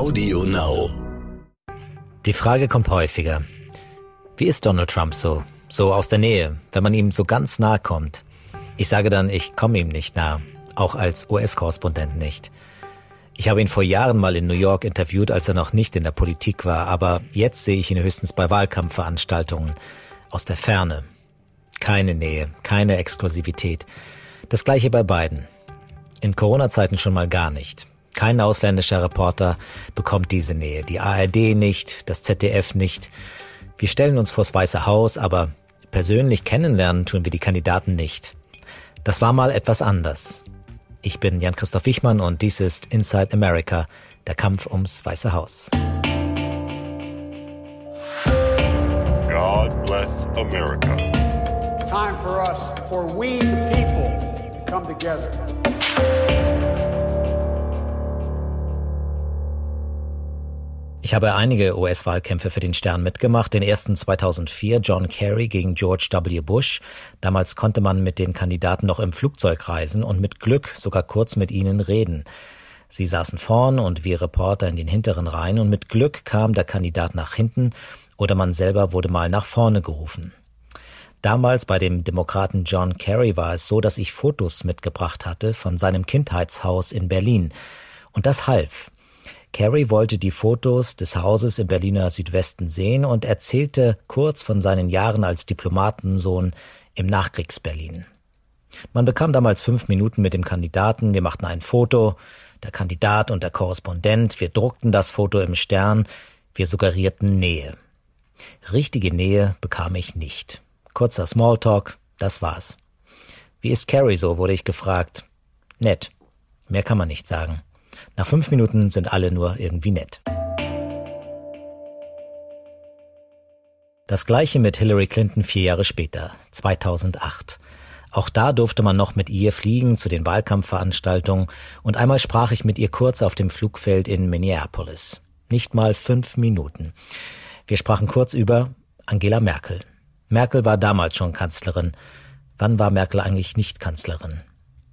Audio Now. Die Frage kommt häufiger. Wie ist Donald Trump so? So aus der Nähe, wenn man ihm so ganz nahe kommt. Ich sage dann, ich komme ihm nicht nah. Auch als US-Korrespondent nicht. Ich habe ihn vor Jahren mal in New York interviewt, als er noch nicht in der Politik war, aber jetzt sehe ich ihn höchstens bei Wahlkampfveranstaltungen. Aus der Ferne. Keine Nähe, keine Exklusivität. Das gleiche bei beiden. In Corona-Zeiten schon mal gar nicht. Kein ausländischer Reporter bekommt diese Nähe. Die ARD nicht, das ZDF nicht. Wir stellen uns vors Weiße Haus, aber persönlich kennenlernen tun wir die Kandidaten nicht. Das war mal etwas anders. Ich bin Jan-Christoph Wichmann und dies ist Inside America, der Kampf ums Weiße Haus. God bless America. Time for us, for we the people, to come together. Ich habe einige US-Wahlkämpfe für den Stern mitgemacht. Den ersten 2004 John Kerry gegen George W. Bush. Damals konnte man mit den Kandidaten noch im Flugzeug reisen und mit Glück sogar kurz mit ihnen reden. Sie saßen vorn und wir Reporter in den hinteren Reihen und mit Glück kam der Kandidat nach hinten oder man selber wurde mal nach vorne gerufen. Damals bei dem Demokraten John Kerry war es so, dass ich Fotos mitgebracht hatte von seinem Kindheitshaus in Berlin. Und das half. Kerry wollte die Fotos des Hauses im Berliner Südwesten sehen und erzählte kurz von seinen Jahren als Diplomatensohn im Nachkriegsberlin. Man bekam damals fünf Minuten mit dem Kandidaten, wir machten ein Foto, der Kandidat und der Korrespondent, wir druckten das Foto im Stern, wir suggerierten Nähe. Richtige Nähe bekam ich nicht. Kurzer Smalltalk, das war's. Wie ist Carrie so, wurde ich gefragt. Nett. Mehr kann man nicht sagen. Nach fünf Minuten sind alle nur irgendwie nett. Das gleiche mit Hillary Clinton vier Jahre später, 2008. Auch da durfte man noch mit ihr fliegen zu den Wahlkampfveranstaltungen und einmal sprach ich mit ihr kurz auf dem Flugfeld in Minneapolis. Nicht mal fünf Minuten. Wir sprachen kurz über Angela Merkel. Merkel war damals schon Kanzlerin. Wann war Merkel eigentlich nicht Kanzlerin?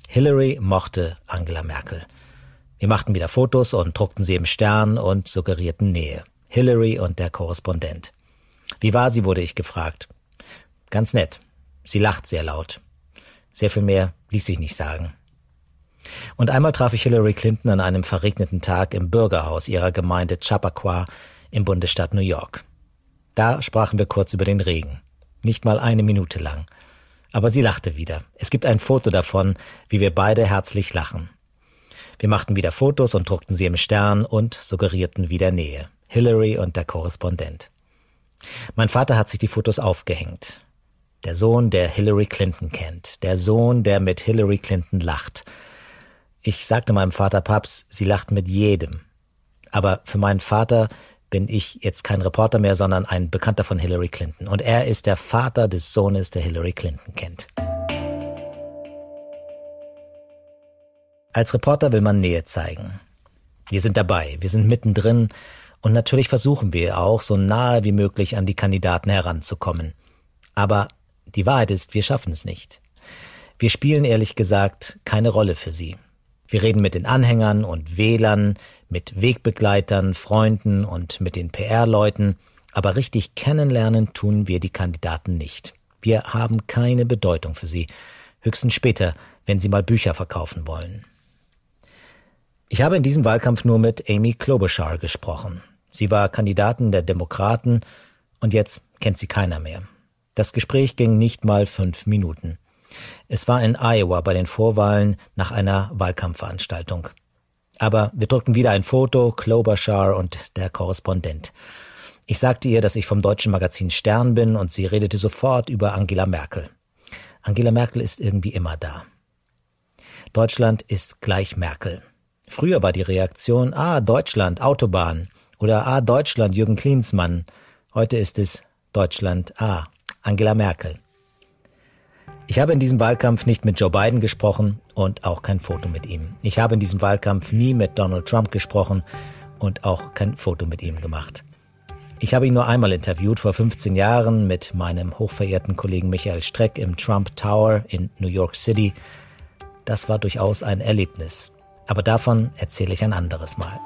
Hillary mochte Angela Merkel. Wir machten wieder Fotos und druckten sie im Stern und suggerierten Nähe. Hillary und der Korrespondent. Wie war sie, wurde ich gefragt. Ganz nett. Sie lacht sehr laut. Sehr viel mehr ließ sich nicht sagen. Und einmal traf ich Hillary Clinton an einem verregneten Tag im Bürgerhaus ihrer Gemeinde Chappaqua im Bundesstaat New York. Da sprachen wir kurz über den Regen. Nicht mal eine Minute lang. Aber sie lachte wieder. Es gibt ein Foto davon, wie wir beide herzlich lachen. Wir machten wieder Fotos und druckten sie im Stern und suggerierten wieder Nähe. Hillary und der Korrespondent. Mein Vater hat sich die Fotos aufgehängt. Der Sohn, der Hillary Clinton kennt. Der Sohn, der mit Hillary Clinton lacht. Ich sagte meinem Vater, Paps, sie lacht mit jedem. Aber für meinen Vater bin ich jetzt kein Reporter mehr, sondern ein Bekannter von Hillary Clinton. Und er ist der Vater des Sohnes, der Hillary Clinton kennt. Als Reporter will man Nähe zeigen. Wir sind dabei, wir sind mittendrin und natürlich versuchen wir auch, so nahe wie möglich an die Kandidaten heranzukommen. Aber die Wahrheit ist, wir schaffen es nicht. Wir spielen ehrlich gesagt keine Rolle für sie. Wir reden mit den Anhängern und Wählern, mit Wegbegleitern, Freunden und mit den PR-Leuten, aber richtig kennenlernen tun wir die Kandidaten nicht. Wir haben keine Bedeutung für sie, höchstens später, wenn sie mal Bücher verkaufen wollen. Ich habe in diesem Wahlkampf nur mit Amy Klobuchar gesprochen. Sie war Kandidatin der Demokraten und jetzt kennt sie keiner mehr. Das Gespräch ging nicht mal fünf Minuten. Es war in Iowa bei den Vorwahlen nach einer Wahlkampfveranstaltung. Aber wir druckten wieder ein Foto, Klobuchar und der Korrespondent. Ich sagte ihr, dass ich vom deutschen Magazin Stern bin und sie redete sofort über Angela Merkel. Angela Merkel ist irgendwie immer da. Deutschland ist gleich Merkel. Früher war die Reaktion, ah, Deutschland, Autobahn oder ah, Deutschland, Jürgen Klinsmann. Heute ist es Deutschland, ah, Angela Merkel. Ich habe in diesem Wahlkampf nicht mit Joe Biden gesprochen und auch kein Foto mit ihm. Ich habe in diesem Wahlkampf nie mit Donald Trump gesprochen und auch kein Foto mit ihm gemacht. Ich habe ihn nur einmal interviewt vor 15 Jahren mit meinem hochverehrten Kollegen Michael Streck im Trump Tower in New York City. Das war durchaus ein Erlebnis. Aber davon erzähle ich ein anderes Mal.